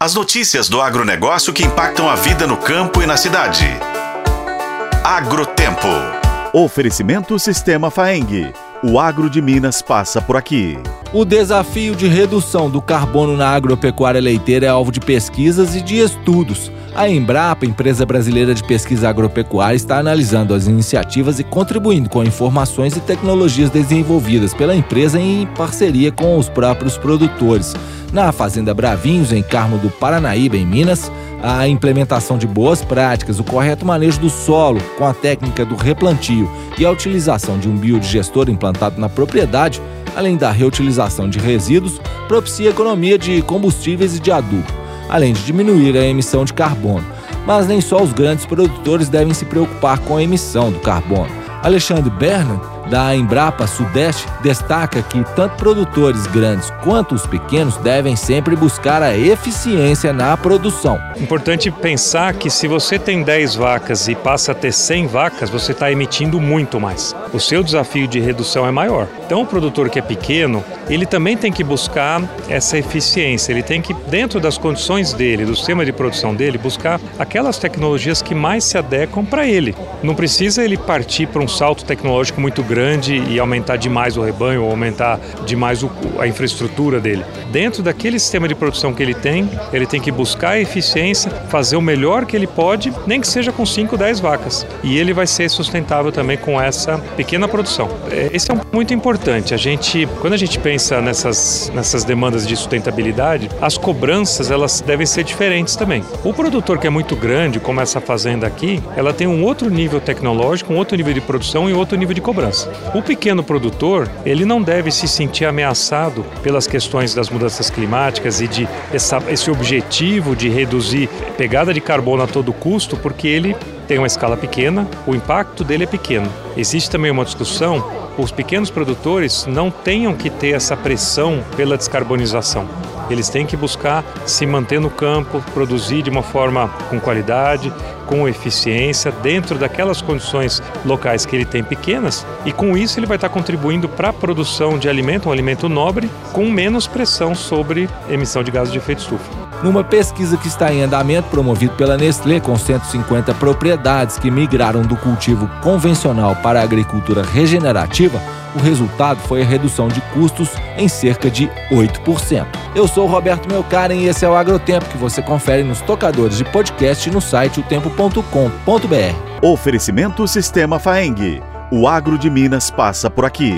As notícias do agronegócio que impactam a vida no campo e na cidade. Agrotempo. Oferecimento Sistema Faeng. O agro de Minas passa por aqui. O desafio de redução do carbono na agropecuária leiteira é alvo de pesquisas e de estudos. A Embrapa, empresa brasileira de pesquisa agropecuária, está analisando as iniciativas e contribuindo com informações e tecnologias desenvolvidas pela empresa em parceria com os próprios produtores. Na Fazenda Bravinhos, em Carmo do Paranaíba, em Minas, a implementação de boas práticas, o correto manejo do solo com a técnica do replantio e a utilização de um biodigestor implantado na propriedade, além da reutilização de resíduos, propicia economia de combustíveis e de adubo, além de diminuir a emissão de carbono. Mas nem só os grandes produtores devem se preocupar com a emissão do carbono. Alexandre Bernard da Embrapa Sudeste destaca que tanto produtores grandes quanto os pequenos devem sempre buscar a eficiência na produção. Importante pensar que se você tem 10 vacas e passa a ter 100 vacas, você está emitindo muito mais. O seu desafio de redução é maior. Então, o produtor que é pequeno, ele também tem que buscar essa eficiência, ele tem que, dentro das condições dele, do sistema de produção dele, buscar aquelas tecnologias que mais se adequam para ele. Não precisa ele partir para um salto tecnológico muito grande grande e aumentar demais o rebanho ou aumentar demais o, a infraestrutura dele. Dentro daquele sistema de produção que ele tem, ele tem que buscar a eficiência, fazer o melhor que ele pode, nem que seja com 5, 10 vacas. E ele vai ser sustentável também com essa pequena produção. É, esse é um muito importante. A gente, quando a gente pensa nessas, nessas demandas de sustentabilidade, as cobranças elas devem ser diferentes também. O produtor que é muito grande, como essa fazenda aqui, ela tem um outro nível tecnológico, um outro nível de produção e outro nível de cobrança. O pequeno produtor, ele não deve se sentir ameaçado pelas questões das mudanças climáticas e de essa, esse objetivo de reduzir pegada de carbono a todo custo, porque ele tem uma escala pequena, o impacto dele é pequeno. Existe também uma discussão, os pequenos produtores não tenham que ter essa pressão pela descarbonização. Eles têm que buscar se manter no campo, produzir de uma forma com qualidade, com eficiência, dentro daquelas condições locais que ele tem pequenas, e com isso ele vai estar contribuindo para a produção de alimento, um alimento nobre, com menos pressão sobre emissão de gases de efeito estufa. Numa pesquisa que está em andamento, promovido pela Nestlé, com 150 propriedades que migraram do cultivo convencional para a agricultura regenerativa, o resultado foi a redução de custos em cerca de 8%. Eu sou o Roberto Melkaren e esse é o Agrotempo que você confere nos tocadores de podcast no site otempo.com.br. Oferecimento Sistema Faeng. O agro de Minas passa por aqui.